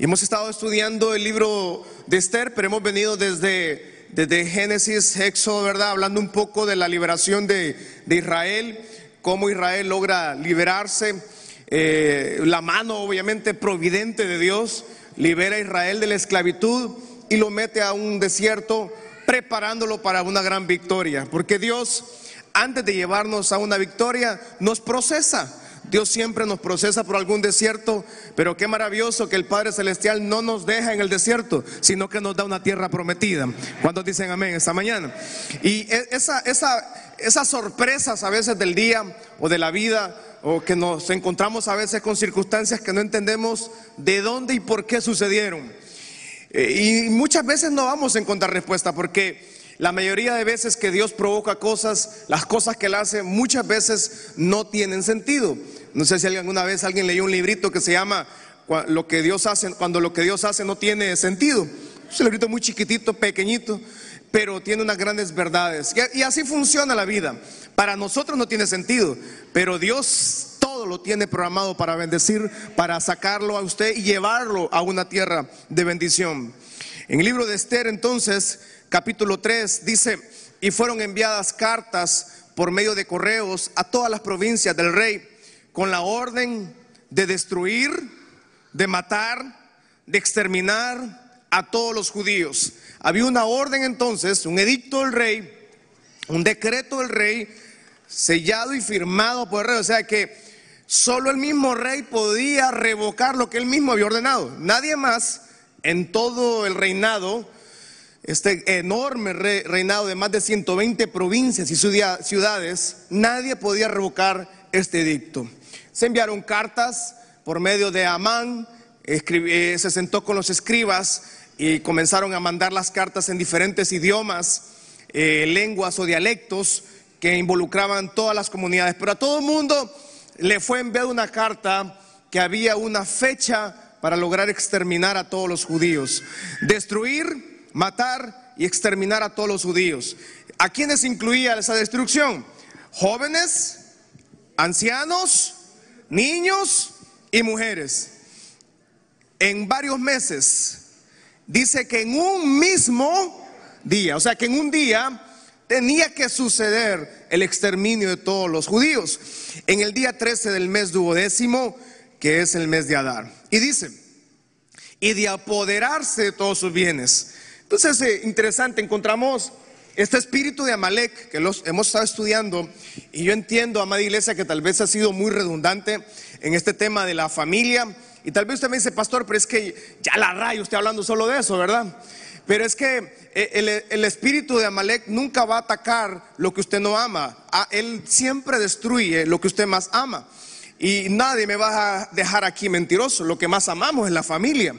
Hemos estado estudiando el libro de Esther, pero hemos venido desde, desde Génesis, Éxodo, ¿verdad? Hablando un poco de la liberación de, de Israel, cómo Israel logra liberarse. Eh, la mano, obviamente, providente de Dios, libera a Israel de la esclavitud y lo mete a un desierto, preparándolo para una gran victoria. Porque Dios, antes de llevarnos a una victoria, nos procesa Dios siempre nos procesa por algún desierto, pero qué maravilloso que el Padre Celestial no nos deja en el desierto, sino que nos da una tierra prometida. ¿Cuántos dicen amén esta mañana? Y e, esa, esa, esas sorpresas a veces del día o de la vida, o que nos encontramos a veces con circunstancias que no entendemos de dónde y por qué sucedieron. Eh, y muchas veces no vamos a encontrar respuesta porque la mayoría de veces que Dios provoca cosas, las cosas que Él hace muchas veces no tienen sentido. No sé si alguna vez alguien leyó un librito que se llama lo que Dios hace, cuando lo que Dios hace no tiene sentido. Es un librito muy chiquitito, pequeñito, pero tiene unas grandes verdades. Y, así funciona la vida. Para nosotros no tiene sentido, pero Dios todo lo tiene programado para bendecir, para sacarlo a usted y llevarlo a una tierra de bendición. En el libro de Esther, entonces, capítulo 3, dice, y fueron enviadas cartas por medio de correos a todas las provincias del rey con la orden de destruir, de matar, de exterminar a todos los judíos. Había una orden entonces, un edicto del rey, un decreto del rey, sellado y firmado por el rey. O sea que solo el mismo rey podía revocar lo que él mismo había ordenado. Nadie más en todo el reinado, este enorme reinado de más de 120 provincias y ciudades, nadie podía revocar este edicto. Se enviaron cartas por medio de Amán, eh, se sentó con los escribas y comenzaron a mandar las cartas en diferentes idiomas, eh, lenguas o dialectos que involucraban todas las comunidades. Pero a todo el mundo le fue enviada una carta que había una fecha para lograr exterminar a todos los judíos. Destruir, matar y exterminar a todos los judíos. ¿A quiénes incluía esa destrucción? Jóvenes, ancianos, niños y mujeres. En varios meses, dice que en un mismo día, o sea que en un día tenía que suceder el exterminio de todos los judíos. En el día 13 del mes duodécimo, que es el mes de Adar. Y dice, y de apoderarse de todos sus bienes. Entonces, es interesante, encontramos este espíritu de Amalek que hemos estado estudiando, y yo entiendo, amada iglesia, que tal vez ha sido muy redundante en este tema de la familia. Y tal vez usted me dice, pastor, pero es que ya la rayo, usted hablando solo de eso, ¿verdad? Pero es que eh, el, espíritu de Amalek nunca va a atacar lo que usted no ama. Ah, él siempre destruye lo que usted más ama. Y nadie me va a dejar aquí mentiroso. Lo que más amamos es la familia.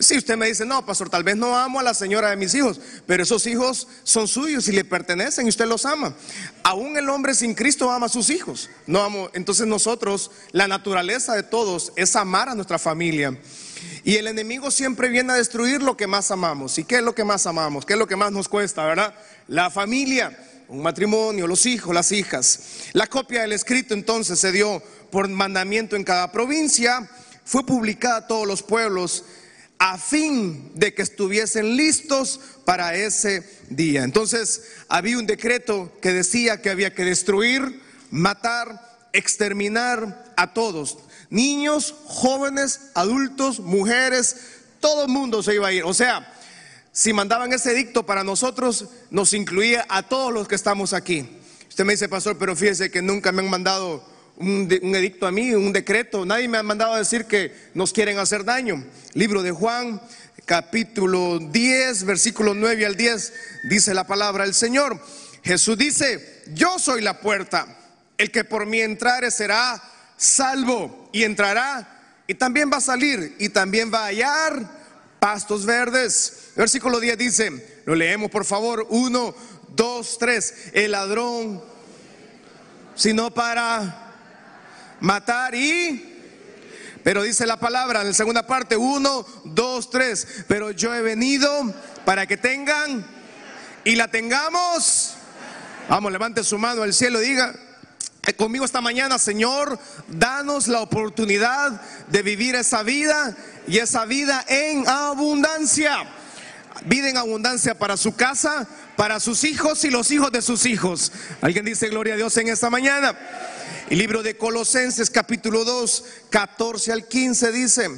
Si usted me dice, no, pastor, tal vez no amo a la señora de mis hijos, pero esos hijos son suyos y le pertenecen y usted los ama. Aún el hombre sin Cristo ama a sus hijos. No amo. Entonces nosotros, la naturaleza de todos es amar a nuestra familia. Y el enemigo siempre viene a destruir lo que más amamos. ¿Y qué es lo que más amamos? ¿Qué es lo que más nos cuesta, verdad? La familia, un matrimonio, los hijos, las hijas. La copia del escrito entonces se dio por mandamiento en cada provincia, fue publicada a todos los pueblos a fin de que estuviesen listos para ese día. Entonces había un decreto que decía que había que destruir, matar, exterminar a todos, niños, jóvenes, adultos, mujeres, todo el mundo se iba a ir. O sea, si mandaban ese dicto para nosotros, nos incluía a todos los que estamos aquí. Usted me dice, pastor, pero fíjese que nunca me han mandado un, edicto a mí, un decreto. Nadie me ha mandado a decir que nos quieren hacer daño. Libro de Juan, capítulo 10, versículo 9 al 10, dice la palabra del Señor. Jesús dice, yo soy la puerta. El que por mí entrare será salvo y entrará y también va a salir y también va a hallar pastos verdes. Versículo 10 dice, lo leemos por favor, uno, dos, tres, el ladrón, sino para matar y... Pero dice la palabra en la segunda parte, uno, dos, tres. Pero yo he venido para que tengan y la tengamos. Vamos, levante su mano al cielo diga, eh, conmigo esta mañana, Señor, danos la oportunidad de vivir esa vida y esa vida en abundancia. Vida en abundancia para su casa, para sus hijos y los hijos de sus hijos. Alguien dice gloria a Dios en esta mañana. El libro de Colosenses capítulo 2, 14 al 15 dice,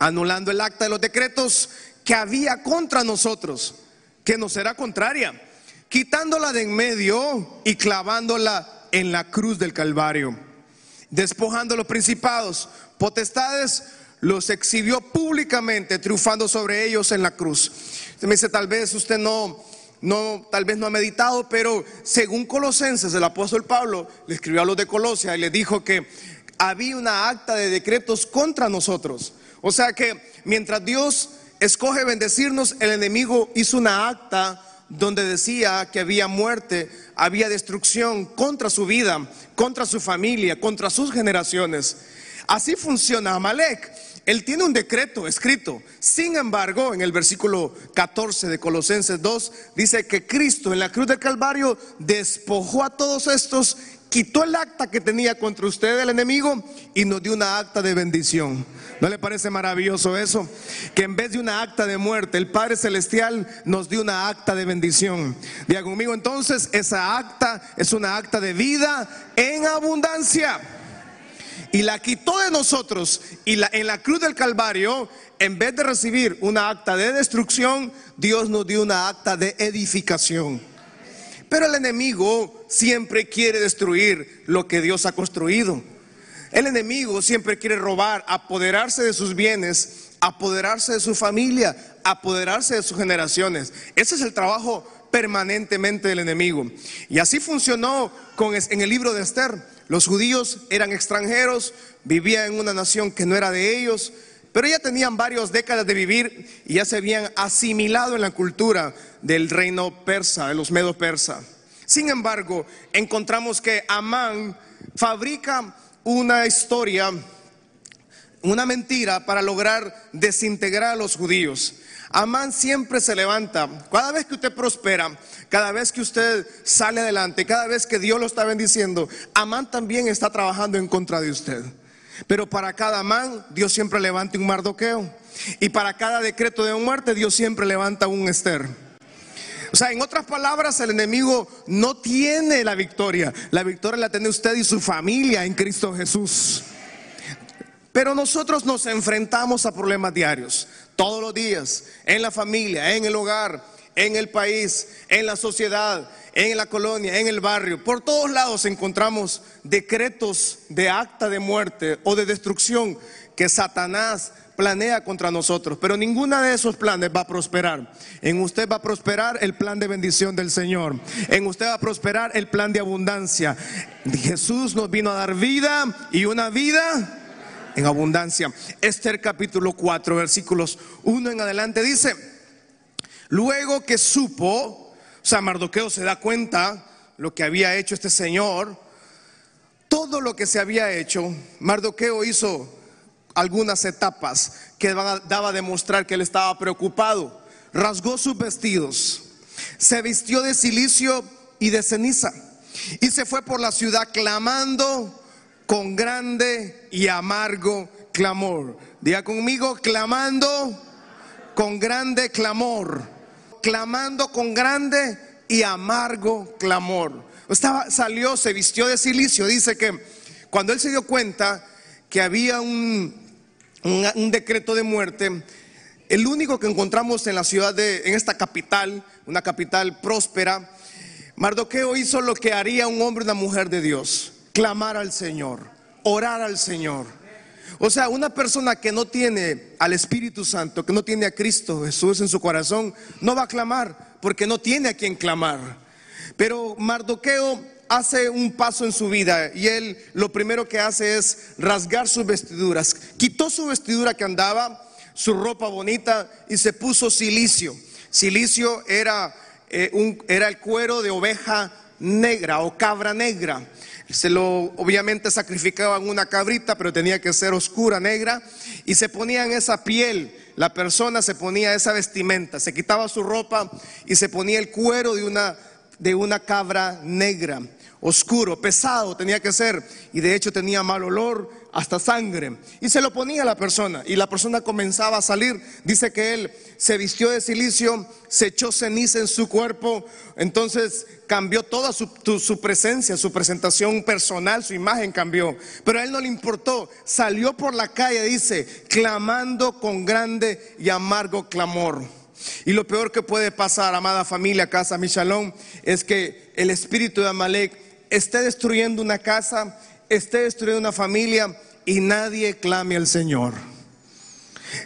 anulando el acta de los decretos que había contra nosotros, que nos era contraria, quitándola de en medio y clavándola en la cruz del Calvario. Despojando los principados, potestades, los exhibió públicamente, triunfando sobre ellos en la cruz. Usted me dice, tal vez usted no, no, tal vez no ha meditado, pero según Colosenses, el apóstol Pablo le escribió a los de Colosia y le dijo que había una acta de decretos contra nosotros. O sea que mientras Dios escoge bendecirnos, el enemigo hizo una acta donde decía que había muerte, había destrucción contra su vida, contra su familia, contra sus generaciones. Así funciona Amalek. Él tiene un decreto escrito. Sin embargo, en el versículo 14 de Colosenses 2 dice que Cristo en la cruz del Calvario despojó a todos estos, quitó el acta que tenía contra usted el enemigo y nos dio una acta de bendición. ¿No le parece maravilloso eso? Que en vez de una acta de muerte, el Padre Celestial nos dio una acta de bendición. Diga conmigo entonces, esa acta es una acta de vida en abundancia. Y la quitó de nosotros y en la cruz del Calvario, en vez de recibir una acta de destrucción, Dios nos dio una acta de edificación. Pero el enemigo siempre quiere destruir lo que Dios ha construido. El enemigo siempre quiere robar, apoderarse de sus bienes, apoderarse de su familia, apoderarse de sus generaciones. Ese es el trabajo permanentemente del enemigo. Y así funcionó con, en el libro de Esther. Los judíos eran extranjeros, vivían en una nación que no era de ellos, pero ya tenían varias décadas de vivir y ya se habían asimilado en la cultura del reino persa, de los medos persa. Sin embargo, encontramos que Amán fabrica una historia, una mentira para lograr desintegrar a los judíos. Amán siempre se levanta. Cada vez que usted prospera, cada vez que usted sale adelante, cada vez que Dios lo está bendiciendo, Amán también está trabajando en contra de usted. Pero para cada Amán, Dios siempre levanta un mardoqueo. Y para cada decreto de muerte, Dios siempre levanta un Esther. O sea, en otras palabras, el enemigo no tiene la victoria. La victoria la tiene usted y su familia en Cristo Jesús. Pero nosotros nos enfrentamos a problemas diarios, todos los días, en la familia, en el hogar, en el país, en la sociedad, en la colonia, en el barrio. Por todos lados encontramos decretos de acta de muerte o de destrucción que Satanás planea contra nosotros, pero ninguna de esos planes va a prosperar. En usted va a prosperar el plan de bendición del Señor. En usted va a prosperar el plan de abundancia. Jesús nos vino a dar vida y una vida en abundancia. Esther capítulo 4, versículos 1 en adelante dice, luego que supo, o sea, Mardoqueo se da cuenta lo que había hecho este señor, todo lo que se había hecho, Mardoqueo hizo algunas etapas que daba a demostrar que él estaba preocupado. Rasgó sus vestidos, se vistió de silicio y de ceniza y se fue por la ciudad clamando con grande y amargo clamor. Diga conmigo, clamando con grande clamor, clamando con grande y amargo clamor. Estaba, salió, se vistió de silicio. Dice que cuando él se dio cuenta que había un, un, decreto de muerte, el único que encontramos en la ciudad de, en esta capital, una capital próspera, Mardoqueo hizo lo que haría un hombre y una mujer de Dios, clamar al Señor, orar al Señor. O sea, una persona que no tiene al Espíritu Santo, que no tiene a Cristo Jesús en su corazón, no va a clamar porque no tiene a quien clamar. Pero Mardoqueo hace un paso en su vida y él lo primero que hace es rasgar sus vestiduras. Quitó su vestidura que andaba, su ropa bonita y se puso silicio. Silicio era, eh, un, era el cuero de oveja negra o cabra negra. Se lo obviamente sacrificaban una cabrita, pero tenía que ser oscura, negra, y se ponían esa piel. La persona se ponía esa vestimenta, se quitaba su ropa y se ponía el cuero de una, de una cabra negra oscuro, pesado tenía que ser. Y de hecho tenía mal olor, hasta sangre. Y se lo ponía a la persona. Y la persona comenzaba a salir. Dice que él se vistió de silicio, se echó ceniza en su cuerpo. Entonces cambió toda su, presencia, su presentación personal, su imagen cambió. Pero a él no le importó. Salió por la calle, dice, clamando con grande y amargo clamor. Y lo peor que puede pasar, amada familia, casa Michalón, es que el espíritu de Amalek esté destruyendo una casa, esté destruyendo una familia y nadie clame al Señor.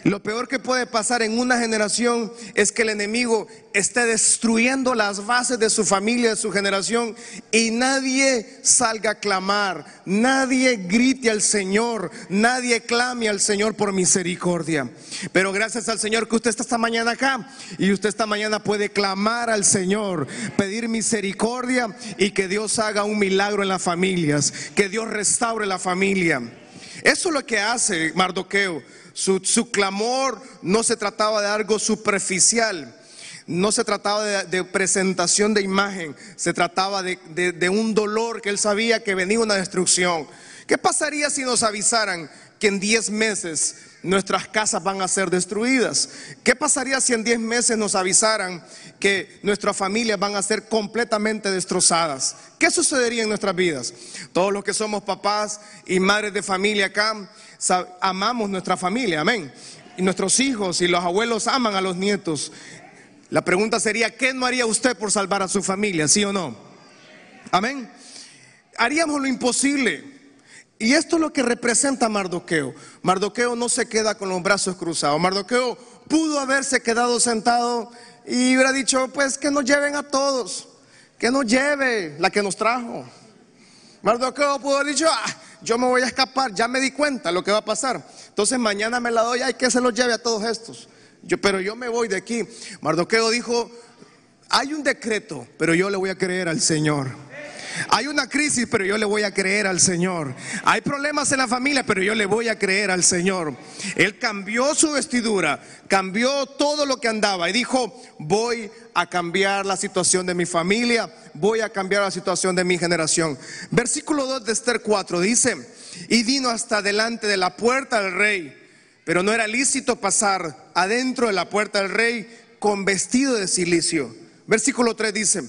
Lo peor que puede pasar en una generación es que el enemigo esté destruyendo las bases de su familia, de su generación, y nadie salga a clamar, nadie grite al Señor, nadie clame al Señor por misericordia. Pero gracias al Señor que usted está esta mañana acá y usted esta mañana puede clamar al Señor, pedir misericordia y que Dios haga un milagro en las familias, que Dios restaure la familia. Eso es lo que hace Mardoqueo. Su, clamor no se trataba de algo superficial. No se trataba de, presentación de imagen, se trataba de, de, un dolor que él sabía que venía una destrucción. ¿Qué pasaría si nos avisaran que en 10 meses nuestras casas van a ser destruidas? ¿Qué pasaría si en 10 meses nos avisaran que nuestras familias van a ser completamente destrozadas? ¿Qué sucedería en nuestras vidas? Todos los que somos papás y madres de familia acá, amamos nuestra familia, amén. Y nuestros hijos y los abuelos aman a los nietos. La pregunta sería, ¿qué no haría usted por salvar a su familia, sí o no? Amén. Haríamos lo imposible. Y esto es lo que representa Mardoqueo. Mardoqueo no se queda con los brazos cruzados. Mardoqueo pudo haberse quedado sentado y hubiera dicho, pues que nos lleven a todos, que nos lleve la que nos trajo. Mardoqueo pudo haber dicho, ah, yo me voy a escapar, ya me di cuenta lo que va a pasar. Entonces mañana me la doy, hay que se los lleve a todos estos. Yo, pero yo me voy de aquí. Mardoqueo dijo, hay un decreto, pero yo le voy a creer al Señor. Hay una crisis, pero yo le voy a creer al Señor. Hay problemas en la familia, pero yo le voy a creer al Señor. Él cambió su vestidura, cambió todo lo que andaba y dijo, voy a cambiar la situación de mi familia, voy a cambiar la situación de mi generación. Versículo 2 de Esther 4 dice, y vino hasta delante de la puerta del rey, pero no era lícito pasar adentro de la puerta del rey con vestido de silicio. Versículo 3 dice,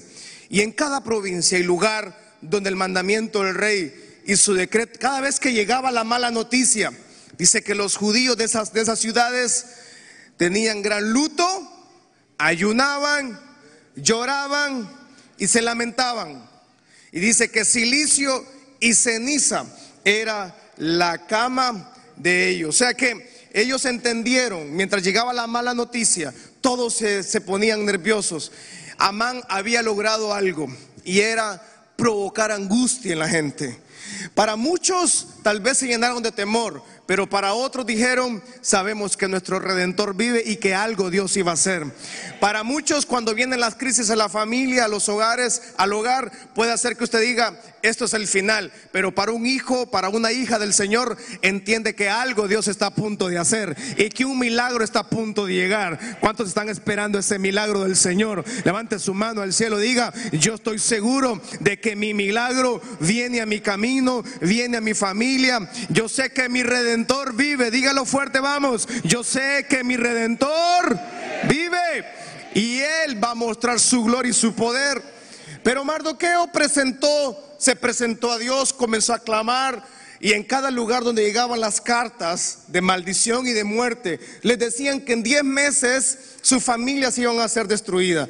y en cada provincia y lugar donde el mandamiento del rey y su decreto, cada vez que llegaba la mala noticia, dice que los judíos de esas, de esas ciudades tenían gran luto, ayunaban, lloraban y se lamentaban. Y dice que silicio y ceniza era la cama de ellos. O sea que ellos entendieron, mientras llegaba la mala noticia, todos se, se ponían nerviosos. Amán había logrado algo y era provocar angustia en la gente. Para muchos tal vez se llenaron de temor, pero para otros dijeron, sabemos que nuestro redentor vive y que algo Dios iba a hacer. Para muchos cuando vienen las crisis a la familia, a los hogares, al hogar, puede hacer que usted diga, esto es el final, pero para un hijo, para una hija del Señor, entiende que algo Dios está a punto de hacer y que un milagro está a punto de llegar. ¿Cuántos están esperando ese milagro del Señor? Levante su mano al cielo, diga, yo estoy seguro de que mi milagro viene a mi camino, viene a mi familia. Yo sé que mi redentor vive, dígalo fuerte, vamos. Yo sé que mi redentor vive y él va a mostrar su gloria y su poder. Pero Mardoqueo presentó se presentó a Dios, comenzó a clamar y en cada lugar donde llegaban las cartas de maldición y de muerte, les decían que en 10 meses sus familias iban a ser destruidas.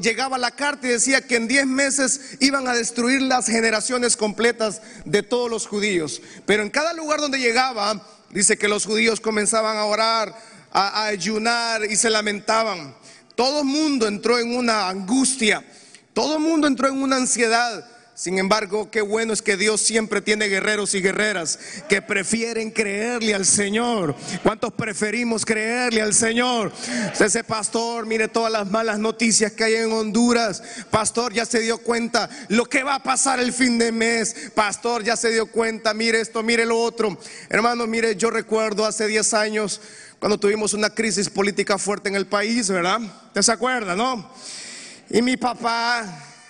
Llegaba la carta y decía que en 10 meses iban a destruir las generaciones completas de todos los judíos. Pero en cada lugar donde llegaba, dice que los judíos comenzaban a orar, a, a ayunar y se lamentaban. Todo el mundo entró en una angustia, todo el mundo entró en una ansiedad. Sin embargo, qué bueno es que Dios siempre tiene guerreros y guerreras que prefieren creerle al Señor. ¿Cuántos preferimos creerle al Señor? Ese pastor, mire todas las malas noticias que hay en Honduras. Pastor, ya se dio cuenta lo que va a pasar el fin de mes. Pastor, ya se dio cuenta, mire esto, mire lo otro. Hermano, mire, yo recuerdo hace 10 años cuando tuvimos una crisis política fuerte en el país, ¿verdad? ¿Te se acuerda, no? Y mi papá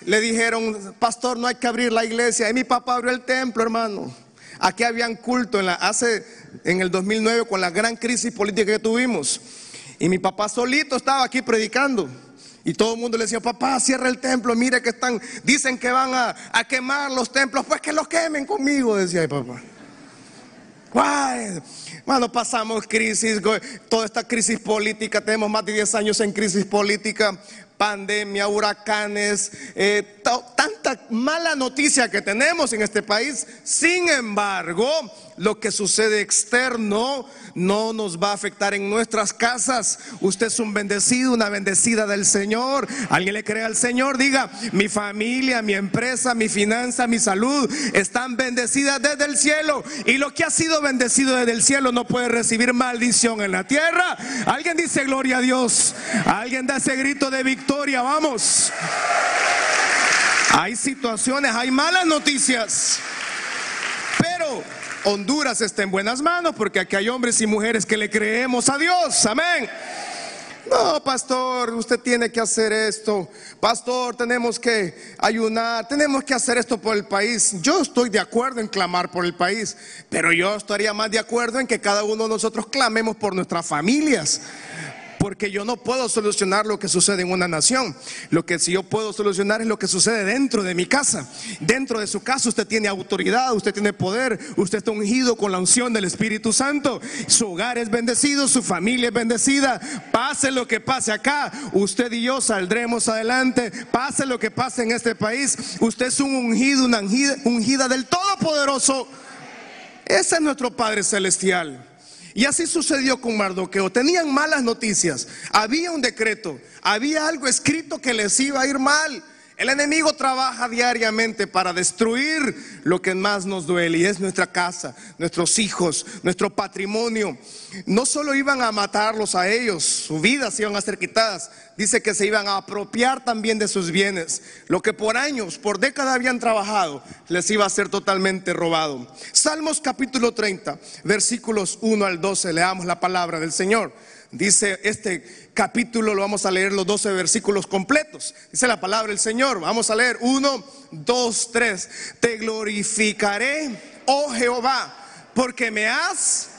le dijeron, pastor, no hay que abrir la iglesia. Y mi papá abrió el templo, hermano. Aquí habían culto en la, hace, en el 2009 con la gran crisis política que tuvimos. Y mi papá solito estaba aquí predicando. Y todo el mundo le decía, papá, cierra el templo, mire que están, dicen que van a, a quemar los templos, pues que los quemen conmigo, decía mi papá. Bueno, pasamos crisis, toda esta crisis política, tenemos más de 10 años en crisis política, pandemia, huracanes, eh, tanta mala noticia que tenemos en este país. Sin embargo, lo que sucede externo no nos va a afectar en nuestras casas. Usted es un bendecido, una bendecida del Señor. Alguien le cree al Señor, diga, mi familia, mi empresa, mi finanza, mi salud están bendecidas desde el cielo. Y lo que ha sido bendecido desde el cielo no puede recibir maldición en la tierra. Alguien dice gloria a Dios. Alguien da ese grito de victoria. Vamos. Hay situaciones, hay malas noticias. Honduras está en buenas manos porque aquí hay hombres y mujeres que le creemos a Dios. Amén. No, pastor, usted tiene que hacer esto. Pastor, tenemos que ayunar, tenemos que hacer esto por el país. Yo estoy de acuerdo en clamar por el país, pero yo estaría más de acuerdo en que cada uno de nosotros clamemos por nuestras familias porque yo no puedo solucionar lo que sucede en una nación. Lo que sí yo puedo solucionar es lo que sucede dentro de mi casa. Dentro de su casa usted tiene autoridad, usted tiene poder, usted está ungido con la unción del Espíritu Santo. Su hogar es bendecido, su familia es bendecida. Pase lo que pase acá, usted y yo saldremos adelante. Pase lo que pase en este país, usted es un ungido, una ungida, ungida del Todopoderoso. Ese es nuestro Padre Celestial. Y así sucedió con Mardoqueo. Tenían malas noticias. Había un decreto. Había algo escrito que les iba a ir mal. El enemigo trabaja diariamente para destruir lo que más nos duele y es nuestra casa, nuestros hijos, nuestro patrimonio. No solo iban a matarlos a ellos, sus vidas iban a ser quitadas, dice que se iban a apropiar también de sus bienes. Lo que por años, por décadas habían trabajado, les iba a ser totalmente robado. Salmos capítulo 30, versículos 1 al 12, leamos la palabra del Señor. Dice este capítulo, lo vamos a leer los 12 versículos completos. Dice la palabra del Señor. Vamos a leer 1, 2, 3. Te glorificaré, oh Jehová, porque me has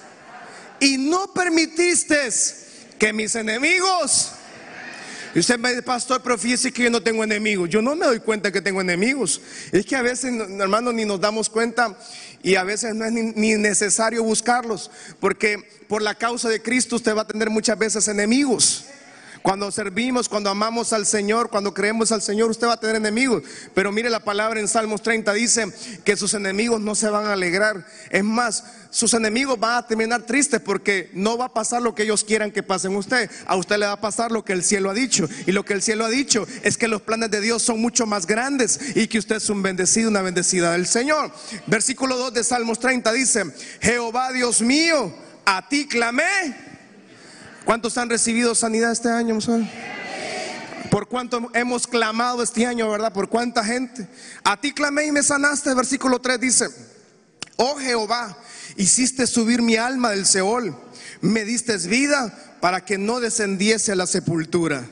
y no permitiste que mis enemigos y usted me dice, pastor, pero fíjese que yo no tengo enemigos. Yo no me doy cuenta que tengo enemigos. Es que a veces, hermano, ni nos damos cuenta y a veces no es ni, necesario buscarlos. Porque por la causa de Cristo usted va a tener muchas veces enemigos. Cuando servimos, cuando amamos al Señor, cuando creemos al Señor, usted va a tener enemigos. Pero mire la palabra en Salmos 30, dice que sus enemigos no se van a alegrar. Es más, sus enemigos van a terminar tristes porque no va a pasar lo que ellos quieran que pase en usted. A usted le va a pasar lo que el cielo ha dicho. Y lo que el cielo ha dicho es que los planes de Dios son mucho más grandes y que usted es un bendecido, una bendecida del Señor. Versículo 2 de Salmos 30 dice, Jehová Dios mío, a ti clamé ¿Cuántos han recibido sanidad este año, Por cuánto hemos clamado este año, ¿verdad? Por cuánta gente. A ti clamé y me sanaste. Versículo 3 dice, oh Jehová, hiciste subir mi alma del Seol, me diste vida para que no descendiese a la sepultura.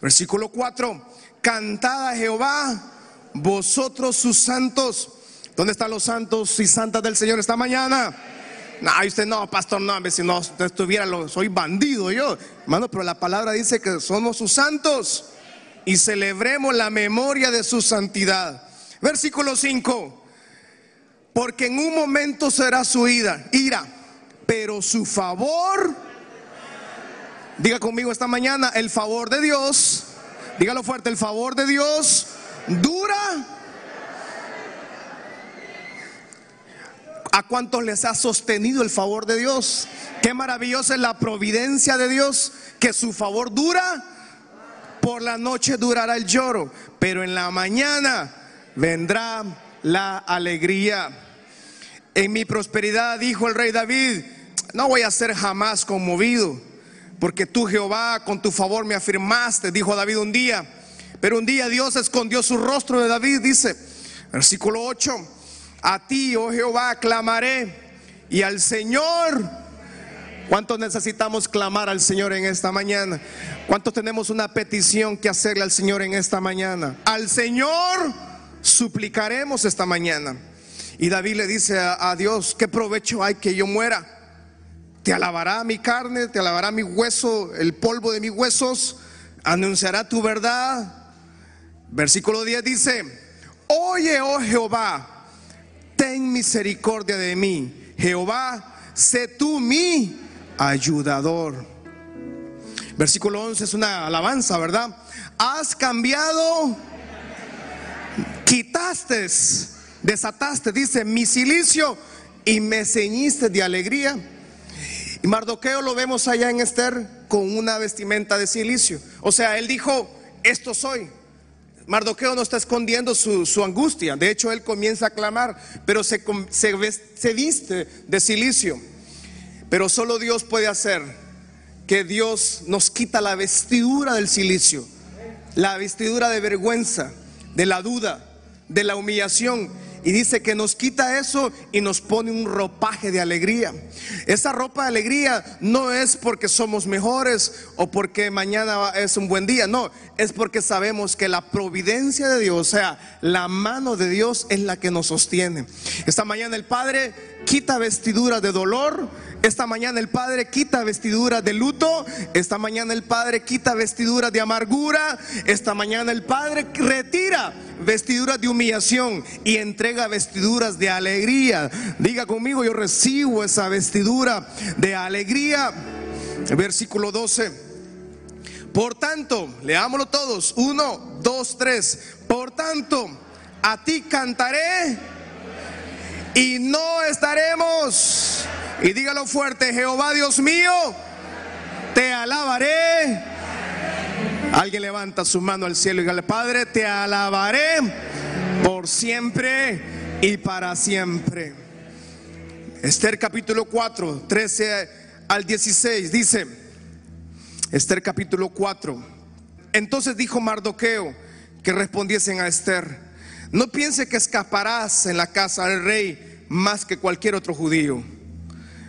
Versículo 4, cantad Jehová, vosotros sus santos. ¿Dónde están los santos y santas del Señor esta mañana? No, usted no, pastor, no, si no estuviera, soy bandido yo. Hermano, pero la palabra dice que somos sus santos y celebremos la memoria de su santidad. Versículo 5. Porque en un momento será su ira, ira, pero su favor, diga conmigo esta mañana, el favor de Dios, dígalo fuerte, el favor de Dios dura ¿A cuántos les ha sostenido el favor de Dios? Qué maravillosa es la providencia de Dios, que su favor dura. Por la noche durará el lloro, pero en la mañana vendrá la alegría. En mi prosperidad, dijo el rey David, no voy a ser jamás conmovido, porque tú Jehová con tu favor me afirmaste, dijo David un día. Pero un día Dios escondió su rostro de David, dice, versículo 8 a ti, oh Jehová, clamaré y al Señor ¿Cuántos necesitamos clamar al Señor en esta mañana? ¿Cuántos tenemos una petición que hacerle al Señor en esta mañana? Al Señor suplicaremos esta mañana. Y David le dice a, Dios, ¿qué provecho hay que yo muera? Te alabará mi carne, te alabará mi hueso, el polvo de mis huesos, anunciará tu verdad. Versículo 10 dice, oye, oh Jehová, ten misericordia de mí. Jehová, sé tú mi ayudador. Versículo 11 es una alabanza, ¿verdad? Has cambiado, quitaste, desataste, dice, mi silicio y me ceñiste de alegría. Y Mardoqueo lo vemos allá en Esther con una vestimenta de silicio. O sea, él dijo, esto soy. Mardoqueo no está escondiendo su, angustia. De hecho, él comienza a clamar, pero se, se viste de silicio. Pero solo Dios puede hacer que Dios nos quita la vestidura del silicio, la vestidura de vergüenza, de la duda, de la humillación y dice que nos quita eso y nos pone un ropaje de alegría. Esa ropa de alegría no es porque somos mejores o porque mañana es un buen día, no, es porque sabemos que la providencia de Dios, o sea, la mano de Dios es la que nos sostiene. Esta mañana el Padre quita vestidura de dolor, esta mañana el Padre quita vestidura de luto. Esta mañana el Padre quita vestidura de amargura. Esta mañana el Padre retira vestiduras de humillación y entrega vestiduras de alegría. Diga conmigo, yo recibo esa vestidura de alegría. Versículo 12. Por tanto, leámoslo todos. Uno, dos, tres. Por tanto, a ti cantaré y no estaremos y dígalo fuerte, Jehová Dios mío, te alabaré. Alguien levanta su mano al cielo y dígale, Padre, te alabaré por siempre y para siempre. Esther capítulo 4, 13 al 16 dice, Esther capítulo 4, entonces dijo Mardoqueo que respondiesen a Esther, no piense que escaparás en la casa del rey más que cualquier otro judío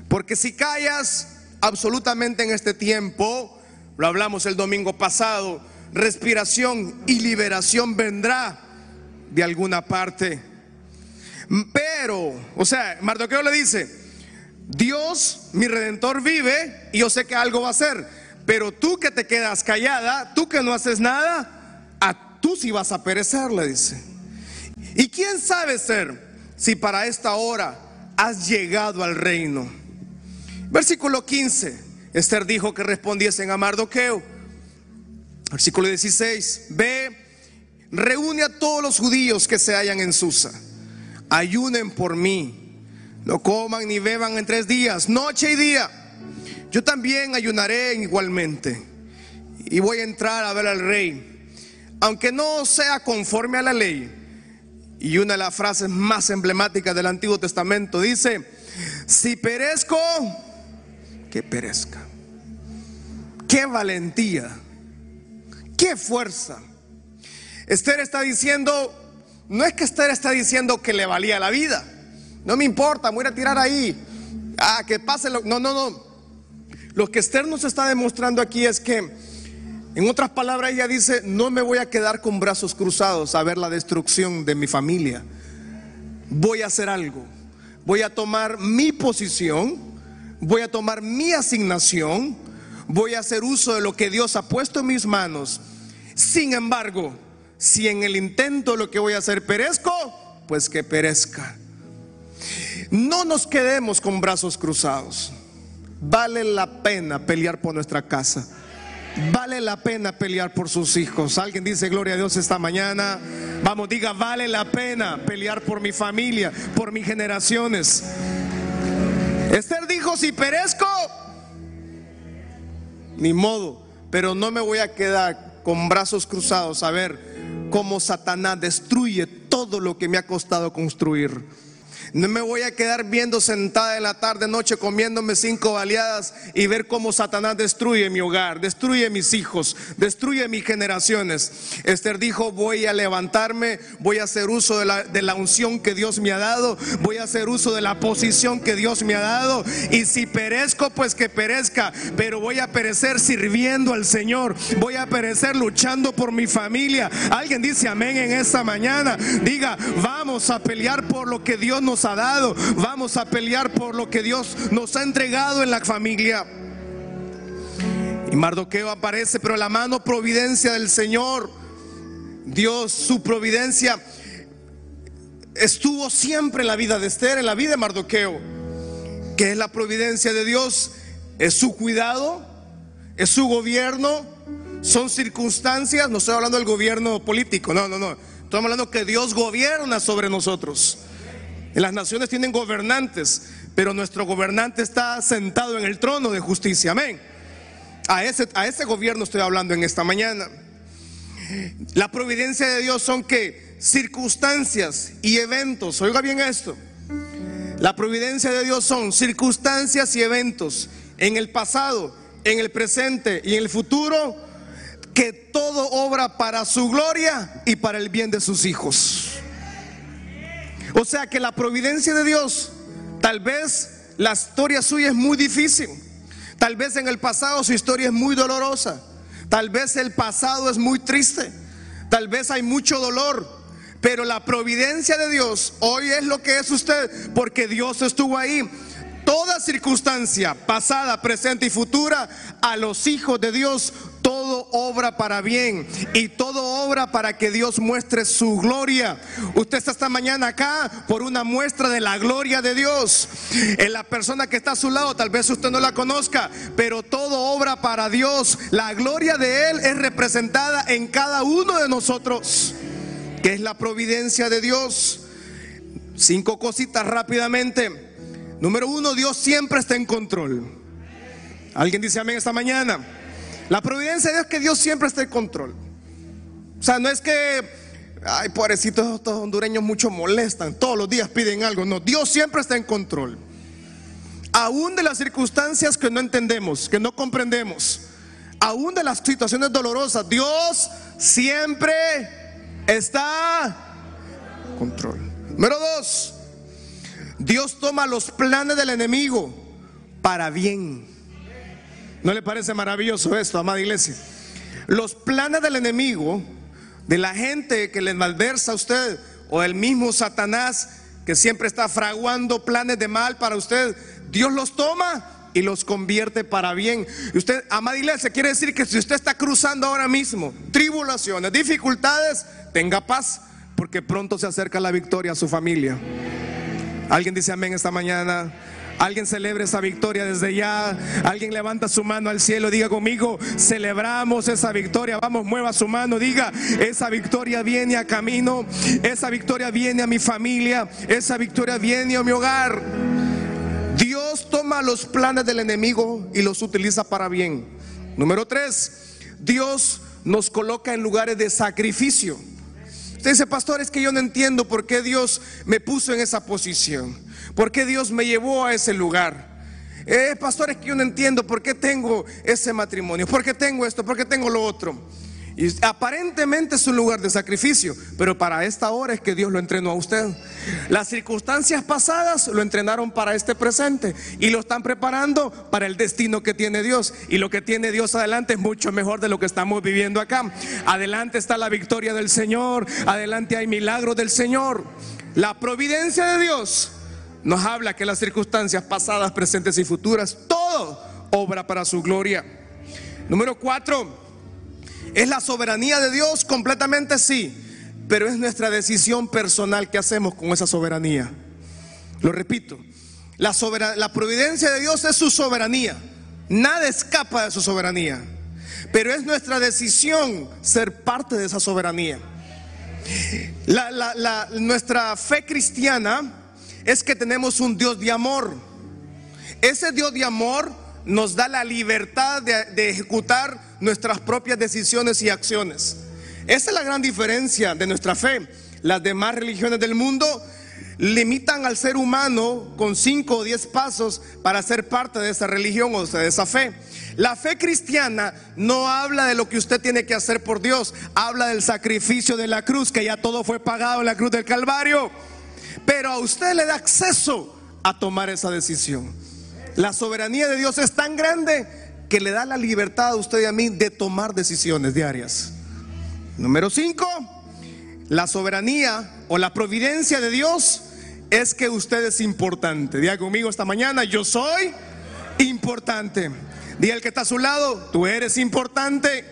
porque si callas absolutamente en este tiempo, lo hablamos el domingo pasado, respiración y liberación vendrá de alguna parte. Pero, o sea, Mardoqueo le dice, Dios, mi redentor vive y yo sé que algo va a hacer, pero tú que te quedas callada, tú que no haces nada, a tú sí vas a perecer, le dice. ¿Y quién sabe ser si para esta hora has llegado al reino? Versículo 15. Esther dijo que respondiesen a Mardoqueo. Versículo 16. Ve, reúne a todos los judíos que se hallan en Susa. Ayunen por mí. No coman ni beban en tres días, noche y día. Yo también ayunaré igualmente. Y voy a entrar a ver al rey. Aunque no sea conforme a la ley. Y una de las frases más emblemáticas del Antiguo Testamento dice, si perezco, que perezca. Qué valentía, qué fuerza. Esther está diciendo, no es que Esther está diciendo que le valía la vida. No me importa, voy a tirar ahí. Ah, que pase lo... No, no, no. Lo que Esther nos está demostrando aquí es que, en otras palabras, ella dice, no me voy a quedar con brazos cruzados a ver la destrucción de mi familia. Voy a hacer algo. Voy a tomar mi posición voy a tomar mi asignación, voy a hacer uso de lo que Dios ha puesto en mis manos. Sin embargo, si en el intento lo que voy a hacer perezco, pues que perezca. No nos quedemos con brazos cruzados. Vale la pena pelear por nuestra casa. Vale la pena pelear por sus hijos. Alguien dice gloria a Dios esta mañana. Vamos, diga, vale la pena pelear por mi familia, por mis generaciones. Esther dijo, si perezco, ni modo, pero no me voy a quedar con brazos cruzados a ver cómo Satanás destruye todo lo que me ha costado construir. No me voy a quedar viendo sentada en la tarde, noche, comiéndome cinco baleadas y ver cómo Satanás destruye mi hogar, destruye mis hijos, destruye mis generaciones. Esther dijo, voy a levantarme, voy a hacer uso de la, de la unción que Dios me ha dado, voy a hacer uso de la posición que Dios me ha dado. Y si perezco, pues que perezca, pero voy a perecer sirviendo al Señor, voy a perecer luchando por mi familia. Alguien dice amén en esta mañana. Diga, vamos a pelear por lo que Dios nos ha dado. Vamos a pelear por lo que Dios nos ha entregado en la familia. Y Mardoqueo aparece, pero la mano providencia del Señor, Dios, su providencia estuvo siempre en la vida de Esther, en la vida de Mardoqueo, que es la providencia de Dios, es su cuidado, es su gobierno, son circunstancias, no estoy hablando del gobierno político, no, no, no, estoy hablando que Dios gobierna sobre nosotros. Las naciones tienen gobernantes, pero nuestro gobernante está sentado en el trono de justicia. Amén. A ese, a ese gobierno estoy hablando en esta mañana. La providencia de Dios son que circunstancias y eventos, oiga bien esto. La providencia de Dios son circunstancias y eventos en el pasado, en el presente y en el futuro, que todo obra para su gloria y para el bien de sus hijos. O sea que la providencia de Dios, tal vez la historia suya es muy difícil. Tal vez en el pasado su historia es muy dolorosa. Tal vez el pasado es muy triste. Tal vez hay mucho dolor. Pero la providencia de Dios hoy es lo que es usted porque Dios estuvo ahí. Toda circunstancia, pasada, presente y futura, a los hijos de Dios todo obra para bien y todo obra para que Dios muestre su gloria. Usted está esta mañana acá por una muestra de la gloria de Dios. En la persona que está a su lado, tal vez usted no la conozca, pero todo obra para Dios. La gloria de Él es representada en cada uno de nosotros, que es la providencia de Dios. Cinco cositas rápidamente. Número uno, Dios siempre está en control. ¿Alguien dice amén esta mañana? La providencia de Dios es que Dios siempre está en control. O sea, no es que, ay, pobrecitos, estos hondureños mucho molestan, todos los días piden algo. No, Dios siempre está en control. Aún de las circunstancias que no entendemos, que no comprendemos, aún de las situaciones dolorosas, Dios siempre está en control. Número dos, Dios toma los planes del enemigo para bien. ¿No le parece maravilloso esto, amada iglesia? Los planes del enemigo, de la gente que le malversa a usted, o el mismo Satanás que siempre está fraguando planes de mal para usted, Dios los toma y los convierte para bien. Usted, amada iglesia, quiere decir que si usted está cruzando ahora mismo tribulaciones, dificultades, tenga paz, porque pronto se acerca la victoria a su familia. ¿Alguien dice amén esta mañana? Alguien celebre esa victoria desde ya. Alguien levanta su mano al cielo. Diga conmigo, celebramos esa victoria. Vamos, mueva su mano. Diga, esa victoria viene a camino. Esa victoria viene a mi familia. Esa victoria viene a mi hogar. Dios toma los planes del enemigo y los utiliza para bien. Número tres, Dios nos coloca en lugares de sacrificio. Usted dice, pastor, es que yo no entiendo por qué Dios me puso en esa posición. ¿Por qué Dios me llevó a ese lugar? Eh, pastor, es que yo no entiendo por qué tengo ese matrimonio, por qué tengo esto, por qué tengo lo otro. Y aparentemente es un lugar de sacrificio, pero para esta hora es que Dios lo entrenó a usted. Las circunstancias pasadas lo entrenaron para este presente y lo están preparando para el destino que tiene Dios. Y lo que tiene Dios adelante es mucho mejor de lo que estamos viviendo acá. Adelante está la victoria del Señor, adelante hay milagros del Señor. La providencia de Dios nos habla que las circunstancias pasadas, presentes y futuras, todo obra para su gloria. Número cuatro, ¿es la soberanía de Dios? Completamente sí, pero es nuestra decisión personal que hacemos con esa soberanía. Lo repito, la, la providencia de Dios es su soberanía, nada escapa de su soberanía, pero es nuestra decisión ser parte de esa soberanía. nuestra fe cristiana es que tenemos un Dios de amor. Ese Dios de amor nos da la libertad de, ejecutar nuestras propias decisiones y acciones. Esa es la gran diferencia de nuestra fe. Las demás religiones del mundo limitan al ser humano con cinco o diez pasos para ser parte de esa religión o de esa fe. La fe cristiana no habla de lo que usted tiene que hacer por Dios, habla del sacrificio de la cruz, que ya todo fue pagado en la cruz del Calvario. Pero a usted le da acceso a tomar esa decisión. La soberanía de Dios es tan grande que le da la libertad a usted y a mí de tomar decisiones diarias. Número 5, la soberanía o la providencia de Dios es que usted es importante. Diga conmigo esta mañana, yo soy importante. Diga el que está a su lado, tú eres importante.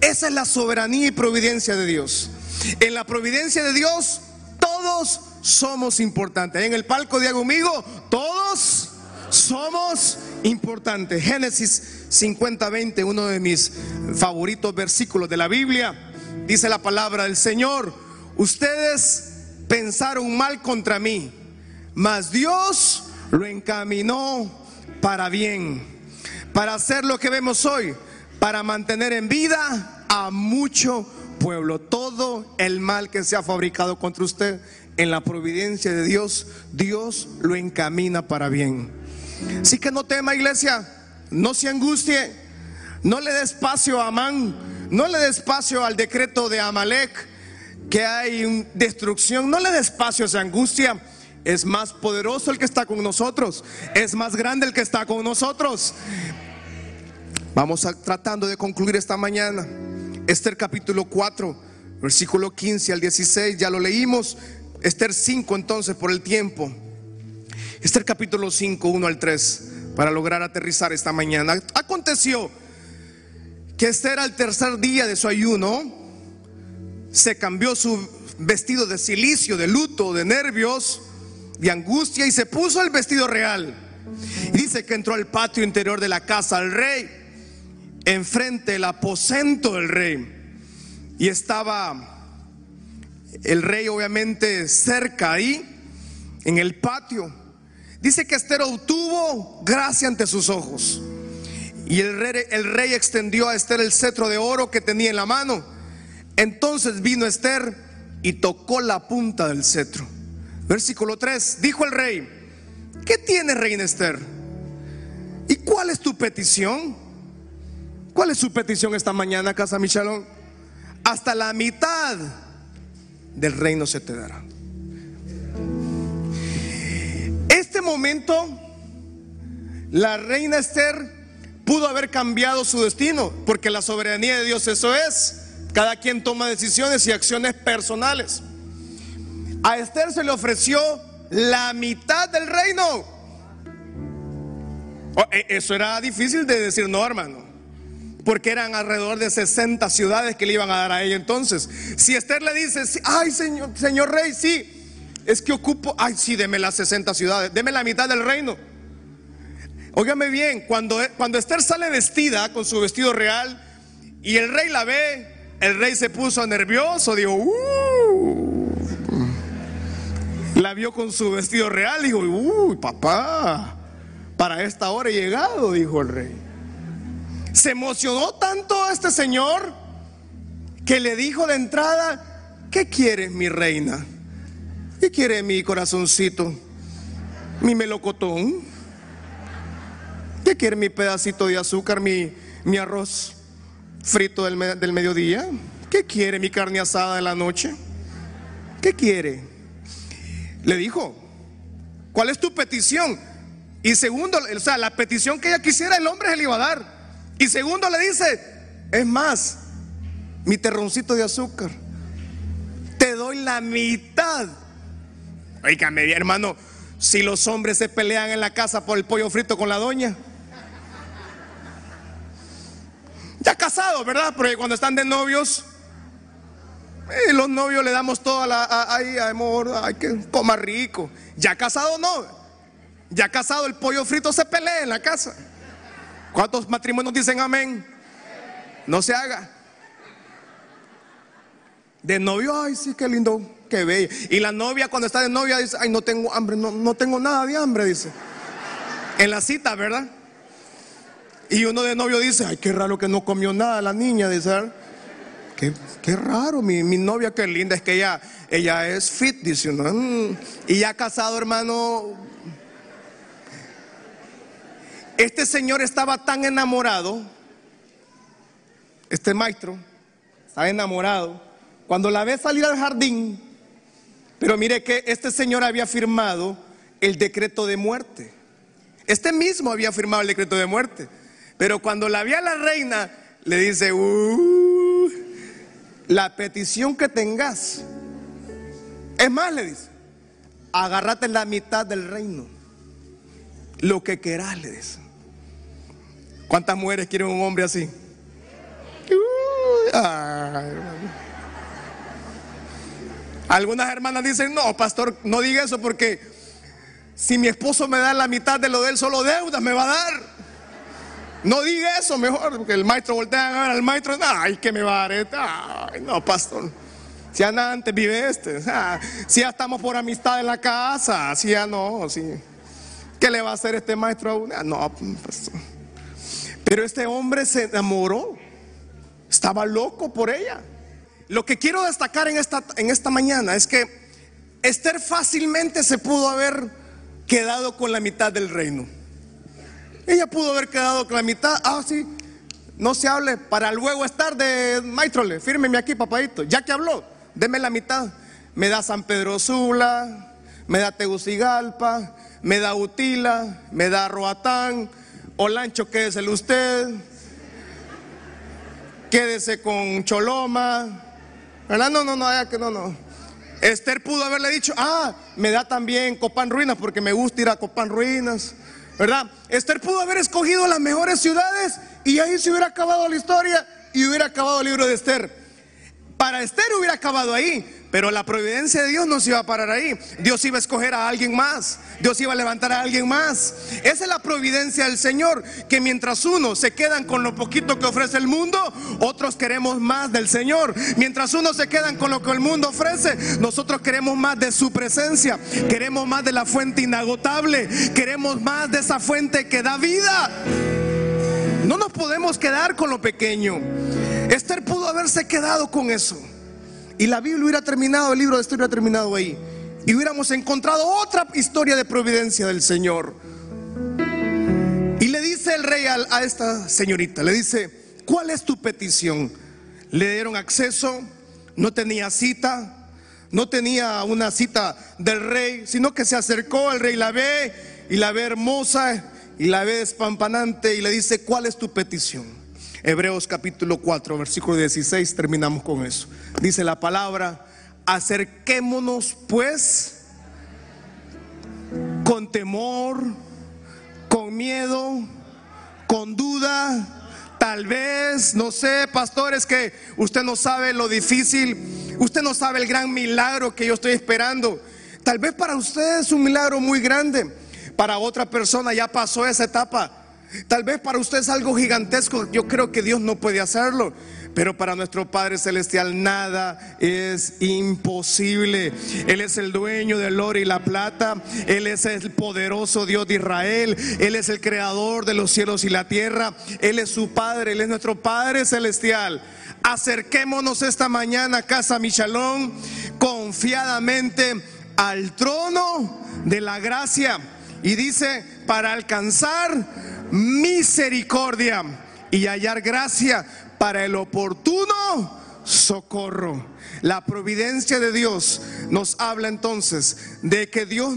Esa es la soberanía y providencia de Dios. En la providencia de Dios, todos somos importantes. En el palco, diga conmigo, todos somos importantes. Génesis 50-20, uno de mis favoritos versículos de la Biblia. Dice la palabra del Señor, ustedes pensaron mal contra mí, mas Dios lo encaminó para bien, para hacer lo que vemos hoy, para mantener en vida a mucho pueblo. Todo el mal que se ha fabricado contra usted en la providencia de Dios, Dios lo encamina para bien. Así que no tema iglesia, no se angustie, no le dé espacio a Amán, no le dé espacio al decreto de Amalek, que hay destrucción, no le dé espacio a esa angustia. Es más poderoso el que está con nosotros. Es más grande el que está con nosotros. Vamos tratando de concluir esta mañana. Esther capítulo 4, versículo 15 al 16, ya lo leímos. Esther 5 entonces por el tiempo. Esther capítulo 5, 1 al 3, para lograr aterrizar esta mañana. Aconteció que Esther al tercer día de su ayuno se cambió su vestido de silicio, de luto, de nervios de angustia y se puso el vestido real. Dice que entró al patio interior de la casa al rey, enfrente del aposento del rey. Y estaba el rey obviamente cerca ahí, en el patio. Dice que Esther obtuvo gracia ante sus ojos. Y el rey, el rey extendió a Esther el cetro de oro que tenía en la mano. Entonces vino Esther y tocó la punta del cetro. Versículo 3, dijo el rey, ¿qué tiene reina Esther? ¿Y cuál es tu petición? ¿Cuál es su petición esta mañana, Casa Michalón? Hasta la mitad del reino se te dará. Este momento, la reina Esther pudo haber cambiado su destino, porque la soberanía de Dios eso es. Cada quien toma decisiones y acciones personales. A Esther se le ofreció la mitad del reino. Oh, e, eso era difícil de decir, no, hermano. Porque eran alrededor de 60 ciudades que le iban a dar a ella entonces. Si Esther le dice, ay, señor, rey, sí, es que ocupo, ay, sí, deme las 60 ciudades, deme la mitad del reino. Óigame bien, cuando, cuando Esther sale vestida con su vestido real y el rey la ve, el rey se puso nervioso, dijo, uh, la vio con su vestido real. Dijo, uy, papá, para esta hora he llegado, dijo el rey. Se emocionó tanto este señor que le dijo de entrada, ¿qué quieres mi reina? ¿Qué quiere mi corazoncito? Mi melocotón. ¿Qué quiere mi pedacito de azúcar, mi, mi arroz frito del, del mediodía? ¿Qué quiere mi carne asada de la noche? ¿Qué quiere? Le dijo, ¿cuál es tu petición? Y segundo, o sea, la petición que ella quisiera, el hombre se le iba a dar. Y segundo le dice, es más, mi terroncito de azúcar, te doy la mitad. Oígame, hermano, si los hombres se pelean en la casa por el pollo frito con la doña. Ya casados, ¿verdad? Porque cuando están de novios, eh, los novios le damos todo a la, ay, amor, hay que coma rico. Ya casado no. Ya casado el pollo frito se pelea en la casa. ¿Cuántos matrimonios dicen amén? No se haga. De novio, ay, sí, qué lindo, qué bello. Y la novia cuando está de novia dice, ay, no tengo hambre, no, no tengo nada de hambre, dice. En la cita, ¿verdad? Y uno de novio dice, ay, qué raro que no comió nada la niña, dice. qué, qué raro, mi, mi novia qué linda, es que ella, ella es fit, dice uno. "Mm". Y ya casado, hermano. Este señor estaba tan enamorado, este maestro, estaba enamorado, cuando la ve salir al jardín, pero mire que este señor había firmado el decreto de muerte. Este mismo había firmado el decreto de muerte. Pero cuando la ve a la reina, le dice, "Uh, la petición que tengas. Es más, le dice, agárrate la mitad del reino. Lo que querás, le dice. ¿Cuántas mujeres quieren un hombre así? Algunas hermanas dicen, no, pastor, no diga eso porque si mi esposo me da la mitad de lo de él, solo deudas me va a dar. No diga eso mejor, porque el maestro voltea a ver al maestro, ay, que me va a dar? Ay, no, pastor. Si ya antes vive este, ah, si ya estamos por amistad en la casa, si ya no, si. ¿Qué le va a hacer este maestro a uno? No, pastor. Pero este hombre se enamoró, estaba loco por ella. Lo que quiero destacar en esta, en esta mañana es que Esther fácilmente se pudo haber quedado con la mitad del reino. Ella pudo haber quedado con la mitad. Ah, sí. No se hable para luego estar de Maitrole. Fírmeme aquí, papadito. Ya que habló, deme la mitad. Me da San Pedro Sula, me da Tegucigalpa, me da Utila, me da Roatán. Olancho, quédese usted. Quédese con Choloma. ¿Verdad? No, no, no, que no, no. Esther pudo haberle dicho, ah, me da también Copán Ruinas porque me gusta ir a Copán Ruinas. ¿Verdad? Esther pudo haber escogido las mejores ciudades y ahí se hubiera acabado la historia y hubiera acabado el libro de Esther. Para Esther hubiera acabado ahí, pero la providencia de Dios no se iba a parar ahí. Dios iba a escoger a alguien más. Dios iba a levantar a alguien más. Esa es la providencia del Señor, que mientras unos se quedan con lo poquito que ofrece el mundo, otros queremos más del Señor. Mientras unos se quedan con lo que el mundo ofrece, nosotros queremos más de su presencia. Queremos más de la fuente inagotable. Queremos más de esa fuente que da vida. No nos podemos quedar con lo pequeño. Esther pudo haberse quedado con eso. Y la Biblia hubiera terminado, el libro de Esther hubiera terminado ahí. Y hubiéramos encontrado otra historia de providencia del Señor. Y le dice el rey a, a esta señorita, le dice, ¿cuál es tu petición? Le dieron acceso, no tenía cita, no tenía una cita del rey, sino que se acercó, el rey la ve y la ve hermosa y la ve espampanante y le dice, ¿cuál es tu petición? Hebreos capítulo 4, versículo 16, terminamos con eso. Dice la palabra, acerquémonos pues con temor, con miedo, con duda, tal vez, no sé, pastores, que usted no sabe lo difícil, usted no sabe el gran milagro que yo estoy esperando. Tal vez para usted es un milagro muy grande, para otra persona ya pasó esa etapa. Tal vez para usted es algo gigantesco, yo creo que Dios no puede hacerlo. Pero para nuestro Padre Celestial nada es imposible. Él es el dueño del oro y la plata. Él es el poderoso Dios de Israel. Él es el creador de los cielos y la tierra. Él es su Padre. Él es nuestro Padre Celestial. Acerquémonos esta mañana a casa Michalón confiadamente al trono de la gracia. Y dice, para alcanzar misericordia y hallar gracia para el oportuno socorro. La providencia de Dios nos habla entonces de que Dios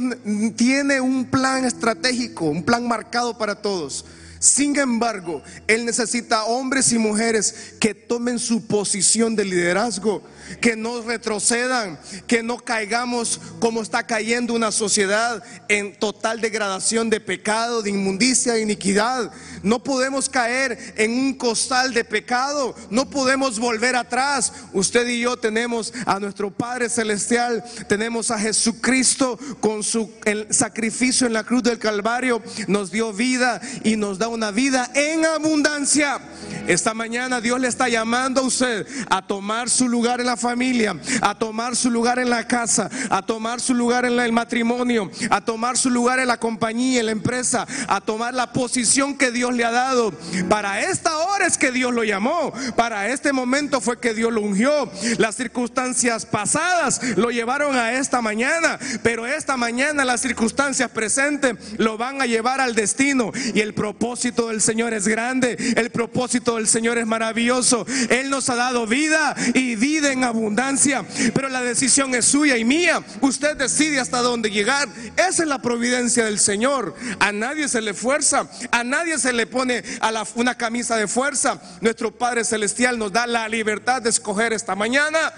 tiene un plan estratégico, un plan marcado para todos. Sin embargo, Él necesita hombres y mujeres que tomen su posición de liderazgo, que no retrocedan, que no caigamos como está cayendo una sociedad en total degradación de pecado, de inmundicia, de iniquidad. No podemos caer en un costal de pecado, no podemos volver atrás. Usted y yo tenemos a nuestro Padre Celestial, tenemos a Jesucristo con su sacrificio en la cruz del Calvario, nos dio vida y nos da una vida en abundancia. Esta mañana Dios le está llamando a usted a tomar su lugar en la familia, a tomar su lugar en la casa, a tomar su lugar en el matrimonio, a tomar su lugar en la compañía, en la empresa, a tomar la posición que Dios le ha dado. Para esta hora es que Dios lo llamó, para este momento fue que Dios lo ungió. Las circunstancias pasadas lo llevaron a esta mañana, pero esta mañana las circunstancias presentes lo van a llevar al destino y el propósito del Señor es grande, el propósito el Señor es maravilloso. Él nos ha dado vida y vida en abundancia. Pero la decisión es suya y mía. Usted decide hasta dónde llegar. Esa es la providencia del Señor. A nadie se le fuerza. A nadie se le pone a la, una camisa de fuerza. Nuestro Padre Celestial nos da la libertad de escoger esta mañana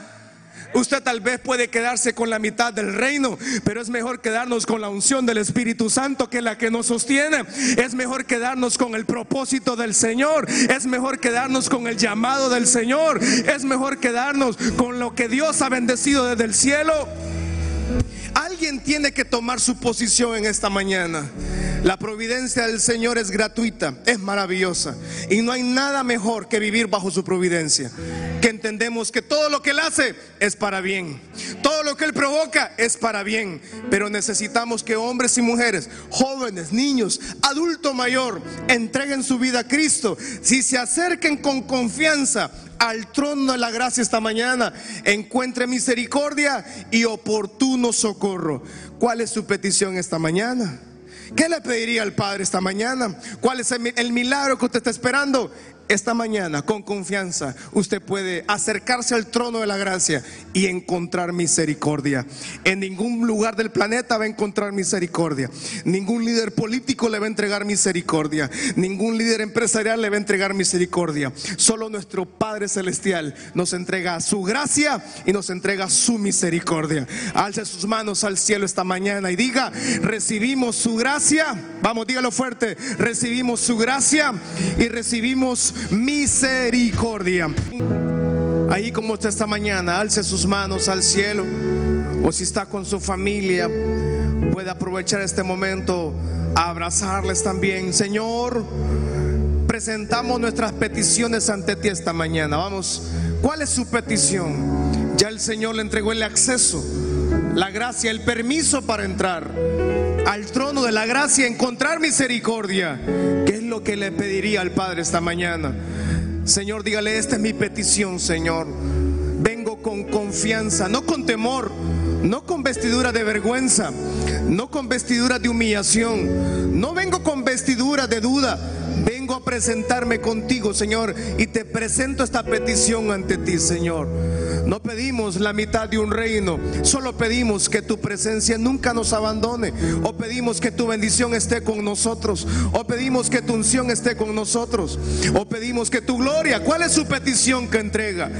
Usted tal vez puede quedarse con la mitad del reino, pero es mejor quedarnos con la unción del Espíritu Santo que la que nos sostiene. Es mejor quedarnos con el propósito del Señor. Es mejor quedarnos con el llamado del Señor. Es mejor quedarnos con lo que Dios ha bendecido desde el cielo. Alguien tiene que tomar su posición en esta mañana. La providencia del Señor es gratuita, es maravillosa. Y no hay nada mejor que vivir bajo su providencia. Que entendemos que todo lo que Él hace es para bien. Todo lo que Él provoca es para bien. Pero necesitamos que hombres y mujeres, jóvenes, niños, adulto mayor, entreguen su vida a Cristo. Si se acerquen con confianza al trono de la gracia esta mañana, encuentre misericordia y oportuno socorro. ¿Cuál es su petición esta mañana? ¿Qué le pediría al Padre esta mañana? ¿Cuál es el milagro que usted está esperando? Esta mañana, con confianza, usted puede acercarse al trono de la gracia y encontrar misericordia. En ningún lugar del planeta va a encontrar misericordia. Ningún líder político le va a entregar misericordia. Ningún líder empresarial le va a entregar misericordia. Solo nuestro Padre Celestial nos entrega su gracia y nos entrega su misericordia. Alce sus manos al cielo esta mañana y diga, recibimos su gracia. Vamos, dígalo fuerte. Recibimos su gracia y recibimos misericordia. Ahí como usted esta mañana, alce sus manos al cielo. O si está con su familia, puede aprovechar este momento a abrazarles también. Señor, presentamos nuestras peticiones ante ti esta mañana. Vamos, ¿cuál es su petición? Ya el Señor le entregó el acceso, la gracia, el permiso para entrar al trono de la gracia, encontrar misericordia. ¿Qué es lo que le pediría al Padre esta mañana? Señor, dígale, esta es mi petición, Señor. Vengo con confianza, no con temor, no con vestidura de vergüenza, no con vestidura de humillación, no vengo con vestidura de duda. Vengo a presentarme contigo, Señor, y te presento esta petición ante ti, Señor. No pedimos la mitad de un reino, solo pedimos que tu presencia nunca nos abandone. O pedimos que tu bendición esté con nosotros. O pedimos que tu unción esté con nosotros. O pedimos que tu gloria, ¿cuál es su petición que entrega?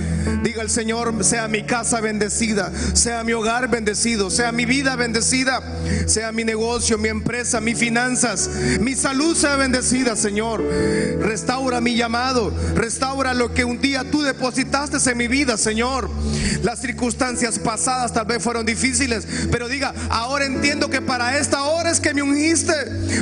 Diga el Señor, sea mi casa bendecida, sea mi hogar bendecido, sea mi vida bendecida, sea mi negocio, mi empresa, mis finanzas, mi salud sea bendecida, Señor. Restaura mi llamado, restaura lo que un día tú depositaste en mi vida, Señor. Las circunstancias pasadas tal vez fueron difíciles, pero diga, ahora entiendo que para esta hora es que me ungiste,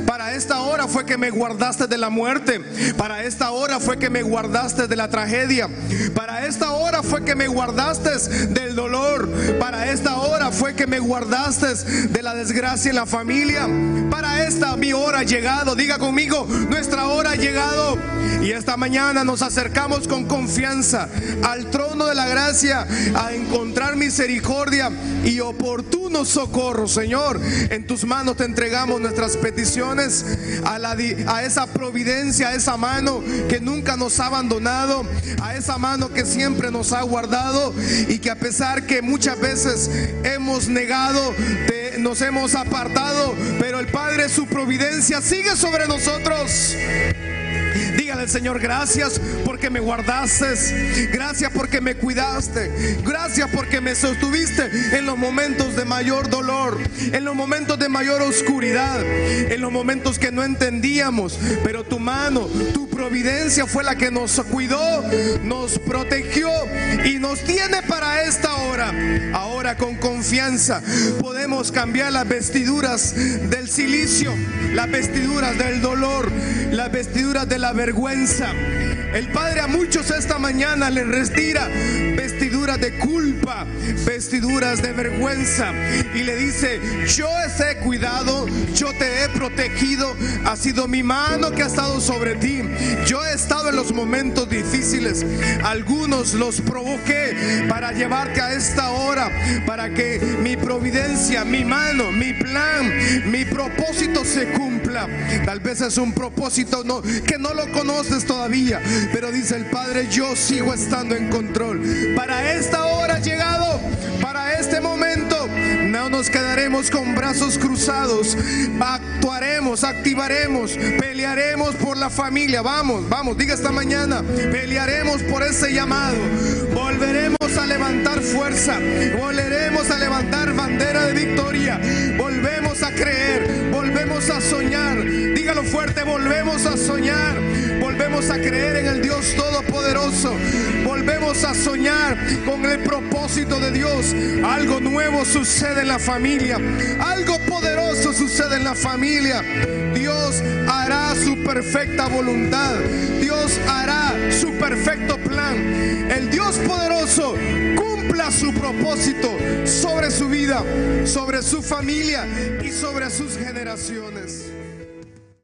para esta hora fue que me guardaste de la muerte, para esta hora fue que me guardaste de la tragedia, para esta hora fue que me guardaste del dolor, para esta hora fue que me guardaste de la desgracia en la familia, para esta mi hora ha llegado, diga conmigo, nuestra hora ha llegado. Y esta mañana nos acercamos con confianza al trono de la gracia a encontrar misericordia y oportuno socorro, Señor. En tus manos te entregamos nuestras peticiones a, a esa providencia, a esa mano que nunca nos ha abandonado, a esa mano que siempre nos ha guardado y que a pesar que muchas veces hemos negado, nos hemos apartado, pero el Padre, su providencia sigue sobre nosotros. Dígale al Señor, gracias porque me guardaste. Gracias porque me cuidaste. Gracias porque me sostuviste en los momentos de mayor dolor, en los momentos de mayor oscuridad, en los momentos que no entendíamos. Pero tu mano, tu providencia fue la que nos cuidó, nos protegió y nos tiene para esta hora. Ahora con confianza podemos cambiar las vestiduras del silicio, las vestiduras del dolor, las vestiduras de la vergüenza. El Padre a muchos esta mañana les retira vestiduras de culpa, vestiduras de vergüenza y le dice, yo he cuidado, yo te he protegido, ha sido mi mano que ha estado sobre ti. Yo he estado en los momentos difíciles, algunos los provoqué para llevarte a esta hora, para que mi providencia, mi mano, mi plan, mi propósito se cumpla. Tal vez es un propósito que no lo conoces todavía, pero dice el Padre, yo sigo estando en control. Para esta hora llegado, para este momento, no nos quedaremos con brazos cruzados. Actuaremos, activaremos, pelearemos por la familia. Vamos, vamos, diga esta mañana, pelearemos por ese llamado. Volveremos a levantar fuerza, volveremos a levantar bandera de victoria. Volvemos a creer, volvemos a soñar. Dígalo fuerte, volvemos a soñar. Volvemos a creer en el Dios Todopoderoso. Volvemos a soñar con el propósito de Dios. Algo nuevo sucede en la familia. Algo poderoso sucede en la familia. Dios hará su perfecta voluntad. Dios hará su perfecto plan. El Dios poderoso cumpla su propósito sobre su vida, sobre su familia y sobre sus generaciones.